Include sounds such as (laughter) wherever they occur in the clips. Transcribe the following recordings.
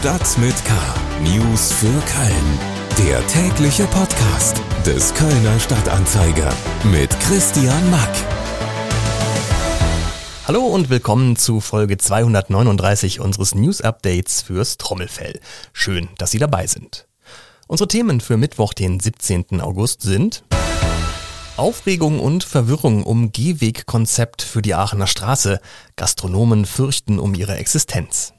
Stadt mit K. News für Köln. Der tägliche Podcast des Kölner Stadtanzeiger mit Christian Mack. Hallo und willkommen zu Folge 239 unseres News Updates fürs Trommelfell. Schön, dass Sie dabei sind. Unsere Themen für Mittwoch, den 17. August sind Aufregung und Verwirrung um Gehwegkonzept für die Aachener Straße. Gastronomen fürchten um ihre Existenz.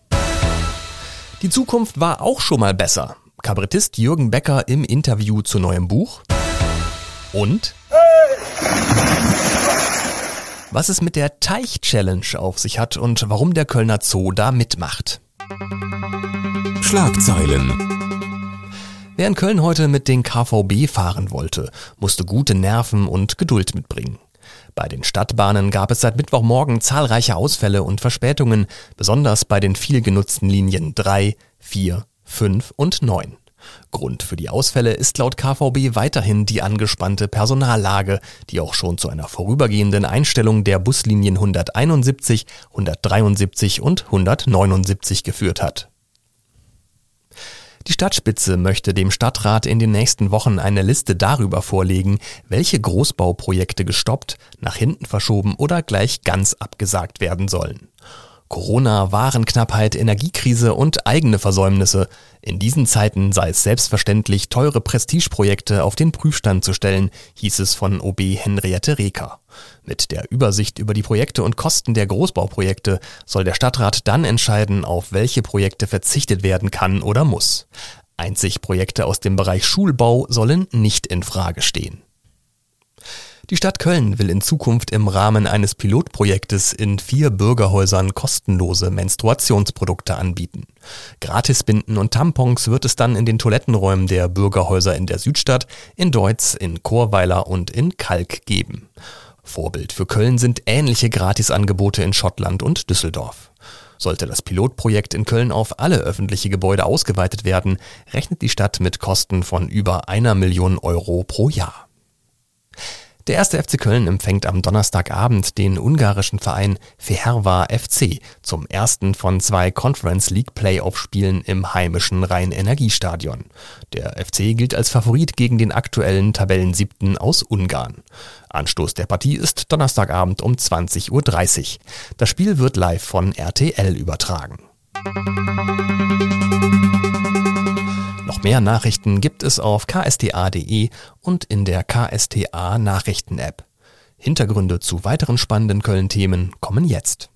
Die Zukunft war auch schon mal besser. Kabarettist Jürgen Becker im Interview zu neuem Buch. Und was es mit der Teich-Challenge auf sich hat und warum der Kölner Zoo da mitmacht. Schlagzeilen. Wer in Köln heute mit den KVB fahren wollte, musste gute Nerven und Geduld mitbringen. Bei den Stadtbahnen gab es seit Mittwochmorgen zahlreiche Ausfälle und Verspätungen, besonders bei den viel genutzten Linien 3, 4, 5 und 9. Grund für die Ausfälle ist laut KVB weiterhin die angespannte Personallage, die auch schon zu einer vorübergehenden Einstellung der Buslinien 171, 173 und 179 geführt hat. Die Stadtspitze möchte dem Stadtrat in den nächsten Wochen eine Liste darüber vorlegen, welche Großbauprojekte gestoppt, nach hinten verschoben oder gleich ganz abgesagt werden sollen. Corona, Warenknappheit, Energiekrise und eigene Versäumnisse. In diesen Zeiten sei es selbstverständlich, teure Prestigeprojekte auf den Prüfstand zu stellen, hieß es von OB Henriette Reker. Mit der Übersicht über die Projekte und Kosten der Großbauprojekte soll der Stadtrat dann entscheiden, auf welche Projekte verzichtet werden kann oder muss. Einzig Projekte aus dem Bereich Schulbau sollen nicht in Frage stehen. Die Stadt Köln will in Zukunft im Rahmen eines Pilotprojektes in vier Bürgerhäusern kostenlose Menstruationsprodukte anbieten. Gratisbinden und Tampons wird es dann in den Toilettenräumen der Bürgerhäuser in der Südstadt, in Deutz, in Chorweiler und in Kalk geben. Vorbild für Köln sind ähnliche Gratisangebote in Schottland und Düsseldorf. Sollte das Pilotprojekt in Köln auf alle öffentliche Gebäude ausgeweitet werden, rechnet die Stadt mit Kosten von über einer Million Euro pro Jahr. Der erste FC Köln empfängt am Donnerstagabend den ungarischen Verein Feherva FC zum ersten von zwei Conference League Playoff-Spielen im heimischen Rhein-Energiestadion. Der FC gilt als Favorit gegen den aktuellen Tabellensiebten aus Ungarn. Anstoß der Partie ist Donnerstagabend um 20.30 Uhr. Das Spiel wird live von RTL übertragen. Noch mehr Nachrichten gibt es auf ksta.de und in der KSTA Nachrichten-App. Hintergründe zu weiteren spannenden Köln-Themen kommen jetzt.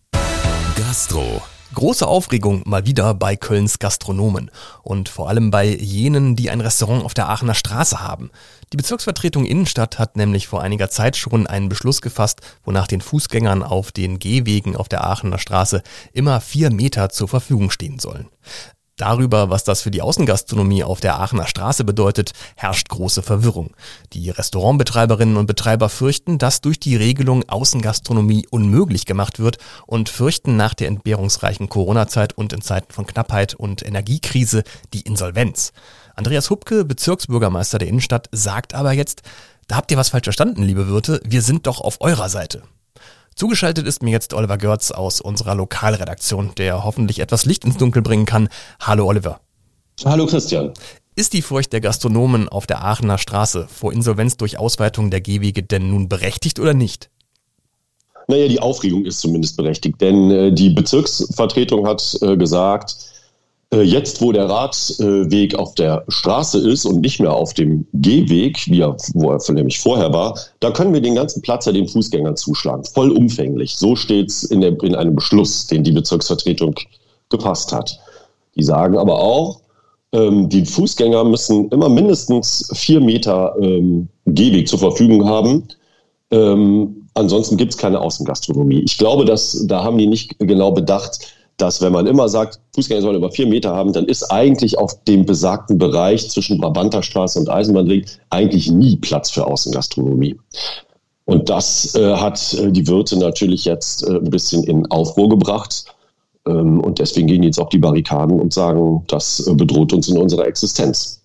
Gastro. Große Aufregung mal wieder bei Kölns Gastronomen und vor allem bei jenen, die ein Restaurant auf der Aachener Straße haben. Die Bezirksvertretung Innenstadt hat nämlich vor einiger Zeit schon einen Beschluss gefasst, wonach den Fußgängern auf den Gehwegen auf der Aachener Straße immer vier Meter zur Verfügung stehen sollen. Darüber, was das für die Außengastronomie auf der Aachener Straße bedeutet, herrscht große Verwirrung. Die Restaurantbetreiberinnen und Betreiber fürchten, dass durch die Regelung Außengastronomie unmöglich gemacht wird und fürchten nach der entbehrungsreichen Corona-Zeit und in Zeiten von Knappheit und Energiekrise die Insolvenz. Andreas Hubke, Bezirksbürgermeister der Innenstadt, sagt aber jetzt, da habt ihr was falsch verstanden, liebe Wirte, wir sind doch auf eurer Seite. Zugeschaltet ist mir jetzt Oliver Görz aus unserer Lokalredaktion, der hoffentlich etwas Licht ins Dunkel bringen kann. Hallo Oliver. Hallo Christian. Ist die Furcht der Gastronomen auf der Aachener Straße vor Insolvenz durch Ausweitung der Gehwege denn nun berechtigt oder nicht? Naja, die Aufregung ist zumindest berechtigt, denn äh, die Bezirksvertretung hat äh, gesagt, jetzt, wo der Radweg auf der Straße ist und nicht mehr auf dem Gehweg, wie er, wo er nämlich vorher war, da können wir den ganzen Platz ja den Fußgängern zuschlagen. Vollumfänglich. So steht es in, in einem Beschluss, den die Bezirksvertretung gefasst hat. Die sagen aber auch, ähm, die Fußgänger müssen immer mindestens vier Meter ähm, Gehweg zur Verfügung haben. Ähm, ansonsten gibt es keine Außengastronomie. Ich glaube, dass da haben die nicht genau bedacht, dass wenn man immer sagt, Fußgänger sollen über vier Meter haben, dann ist eigentlich auf dem besagten Bereich zwischen Brabanterstraße und Eisenbahnring eigentlich nie Platz für Außengastronomie. Und das äh, hat äh, die Wirte natürlich jetzt äh, ein bisschen in Aufruhr gebracht. Ähm, und deswegen gehen jetzt auch die Barrikaden und sagen, das äh, bedroht uns in unserer Existenz.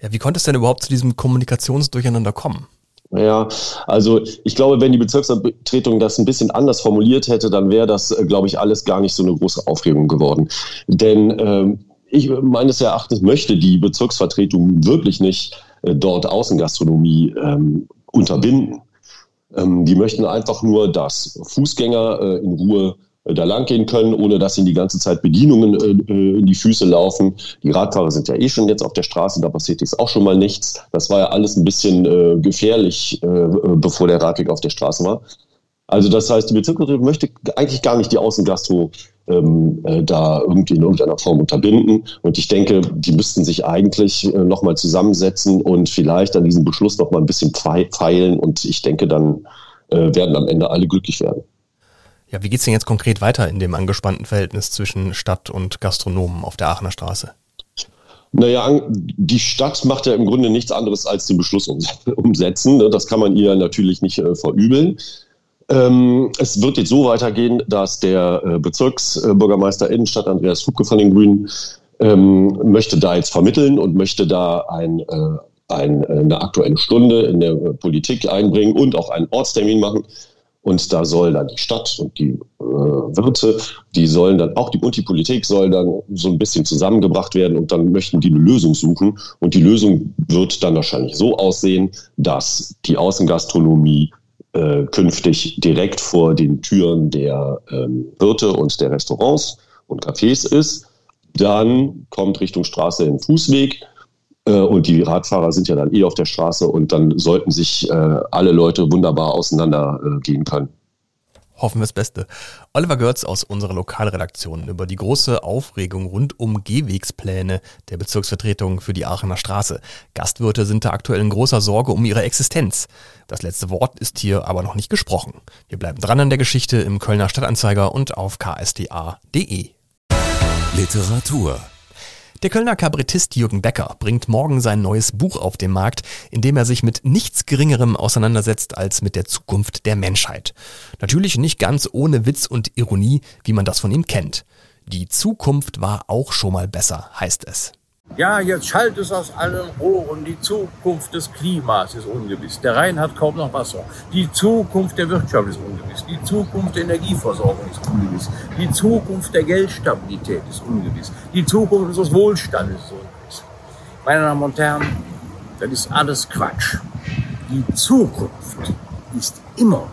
Ja, wie konnte es denn überhaupt zu diesem Kommunikationsdurcheinander kommen? Ja, also ich glaube, wenn die Bezirksvertretung das ein bisschen anders formuliert hätte, dann wäre das, äh, glaube ich, alles gar nicht so eine große Aufregung geworden. Denn ähm, ich meines Erachtens möchte die Bezirksvertretung wirklich nicht äh, dort Außengastronomie ähm, unterbinden. Ähm, die möchten einfach nur, dass Fußgänger äh, in Ruhe da lang gehen können, ohne dass ihnen die ganze Zeit Bedienungen äh, äh, in die Füße laufen. Die Radfahrer sind ja eh schon jetzt auf der Straße, da passiert jetzt auch schon mal nichts. Das war ja alles ein bisschen äh, gefährlich, äh, bevor der Radweg auf der Straße war. Also das heißt, die Bezirksregierung möchte eigentlich gar nicht die Außengastro ähm, äh, da irgendwie in irgendeiner Form unterbinden. Und ich denke, die müssten sich eigentlich äh, nochmal zusammensetzen und vielleicht an diesem Beschluss nochmal ein bisschen feilen. Und ich denke, dann äh, werden am Ende alle glücklich werden. Ja, wie geht's denn jetzt konkret weiter in dem angespannten Verhältnis zwischen Stadt und Gastronomen auf der Aachener Straße? Naja, die Stadt macht ja im Grunde nichts anderes als den Beschluss (laughs) umsetzen. Ne? Das kann man ihr natürlich nicht äh, verübeln. Ähm, es wird jetzt so weitergehen, dass der äh, Bezirksbürgermeister Innenstadt Andreas Fubke von den Grünen ähm, möchte da jetzt vermitteln und möchte da ein, äh, ein, eine aktuelle Stunde in der Politik einbringen und auch einen Ortstermin machen. Und da soll dann die Stadt und die äh, Wirte, die sollen dann auch die und die Politik soll dann so ein bisschen zusammengebracht werden und dann möchten die eine Lösung suchen. Und die Lösung wird dann wahrscheinlich so aussehen, dass die Außengastronomie äh, künftig direkt vor den Türen der ähm, Wirte und der Restaurants und Cafés ist. Dann kommt Richtung Straße ein Fußweg und die Radfahrer sind ja dann eh auf der Straße und dann sollten sich äh, alle Leute wunderbar auseinandergehen können hoffen wir das Beste. Oliver Görz aus unserer Lokalredaktion über die große Aufregung rund um Gehwegspläne der Bezirksvertretung für die Aachener Straße. Gastwirte sind da aktuell in großer Sorge um ihre Existenz. Das letzte Wort ist hier aber noch nicht gesprochen. Wir bleiben dran an der Geschichte im Kölner Stadtanzeiger und auf ksta.de. Literatur der Kölner Kabarettist Jürgen Becker bringt morgen sein neues Buch auf den Markt, in dem er sich mit nichts Geringerem auseinandersetzt als mit der Zukunft der Menschheit. Natürlich nicht ganz ohne Witz und Ironie, wie man das von ihm kennt. Die Zukunft war auch schon mal besser, heißt es. Ja, jetzt schallt es aus allen Rohren. Die Zukunft des Klimas ist ungewiss. Der Rhein hat kaum noch Wasser. Die Zukunft der Wirtschaft ist ungewiss. Die Zukunft der Energieversorgung ist ungewiss. Die Zukunft der Geldstabilität ist ungewiss. Die Zukunft unseres Wohlstandes ist ungewiss. Meine Damen und Herren, das ist alles Quatsch. Die Zukunft ist immer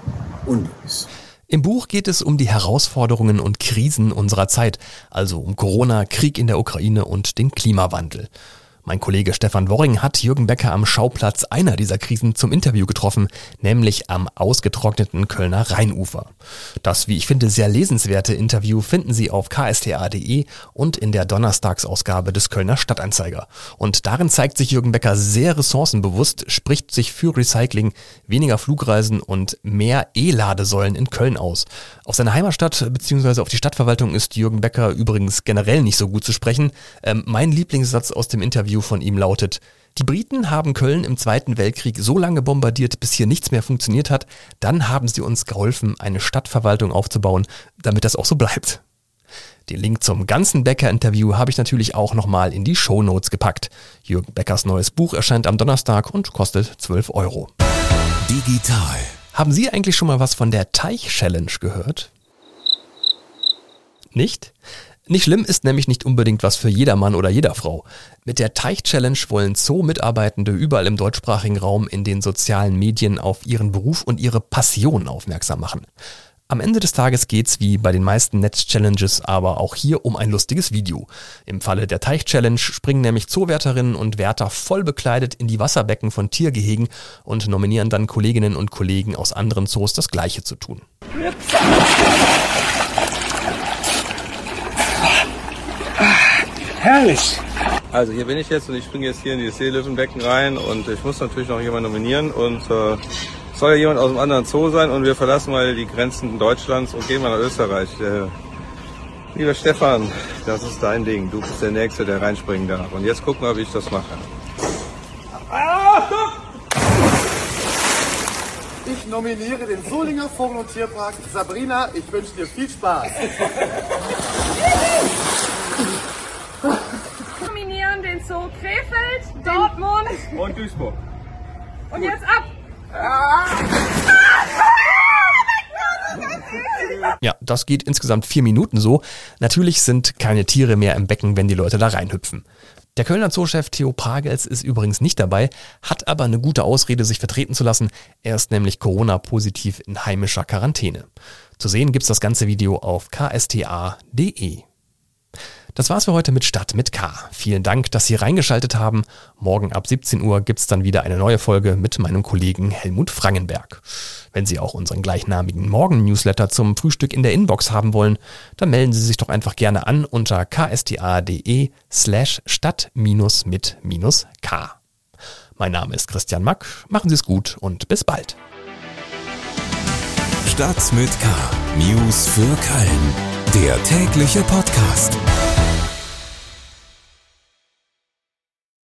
ungewiss. Im Buch geht es um die Herausforderungen und Krisen unserer Zeit, also um Corona, Krieg in der Ukraine und den Klimawandel. Mein Kollege Stefan Worring hat Jürgen Becker am Schauplatz einer dieser Krisen zum Interview getroffen, nämlich am ausgetrockneten Kölner Rheinufer. Das, wie ich finde, sehr lesenswerte Interview finden Sie auf ksta.de und in der Donnerstagsausgabe des Kölner Stadtanzeiger. Und darin zeigt sich Jürgen Becker sehr ressourcenbewusst, spricht sich für Recycling, weniger Flugreisen und mehr E-Ladesäulen in Köln aus. Auf seine Heimatstadt bzw. auf die Stadtverwaltung ist Jürgen Becker übrigens generell nicht so gut zu sprechen. Ähm, mein Lieblingssatz aus dem Interview Interview von ihm lautet, die Briten haben Köln im Zweiten Weltkrieg so lange bombardiert, bis hier nichts mehr funktioniert hat. Dann haben sie uns geholfen, eine Stadtverwaltung aufzubauen, damit das auch so bleibt. Den Link zum ganzen Becker-Interview habe ich natürlich auch nochmal in die Show Notes gepackt. Jürgen Beckers neues Buch erscheint am Donnerstag und kostet 12 Euro. Digital. Haben Sie eigentlich schon mal was von der Teich-Challenge gehört? Nicht? Nicht schlimm ist nämlich nicht unbedingt was für jeder Mann oder jeder Frau. Mit der Teich-Challenge wollen Zoo-Mitarbeitende überall im deutschsprachigen Raum in den sozialen Medien auf ihren Beruf und ihre Passion aufmerksam machen. Am Ende des Tages geht's wie bei den meisten Netz-Challenges aber auch hier um ein lustiges Video. Im Falle der Teich-Challenge springen nämlich Zoowärterinnen und Wärter voll bekleidet in die Wasserbecken von Tiergehegen und nominieren dann Kolleginnen und Kollegen aus anderen Zoos das Gleiche zu tun. Herrlich. Also hier bin ich jetzt und ich springe jetzt hier in dieses Seelöwenbecken rein und ich muss natürlich noch jemanden nominieren und äh, soll ja jemand aus einem anderen Zoo sein und wir verlassen mal die Grenzen Deutschlands und gehen mal nach Österreich. Äh, lieber Stefan, das ist dein Ding. Du bist der Nächste, der reinspringen darf. Und jetzt gucken wir, wie ich das mache. Ich nominiere den Solinger Vogel- und Tierpark. Sabrina, ich wünsche dir viel Spaß. Nominieren den Zoo Krefeld, Dortmund und Duisburg. Und jetzt ab! Ja, Das geht insgesamt vier Minuten so. Natürlich sind keine Tiere mehr im Becken, wenn die Leute da reinhüpfen. Der Kölner Zoochef Theo Pagels ist übrigens nicht dabei, hat aber eine gute Ausrede, sich vertreten zu lassen. Er ist nämlich Corona-positiv in heimischer Quarantäne. Zu sehen gibt's das ganze Video auf ksta.de. Das war's für heute mit Stadt mit K. Vielen Dank, dass Sie reingeschaltet haben. Morgen ab 17 Uhr gibt's dann wieder eine neue Folge mit meinem Kollegen Helmut Frangenberg. Wenn Sie auch unseren gleichnamigen Morgen-Newsletter zum Frühstück in der Inbox haben wollen, dann melden Sie sich doch einfach gerne an unter ksta.de slash stadt-mit-k. Mein Name ist Christian Mack. Machen Sie es gut und bis bald. Stadt mit K. News für Köln. Der tägliche Podcast.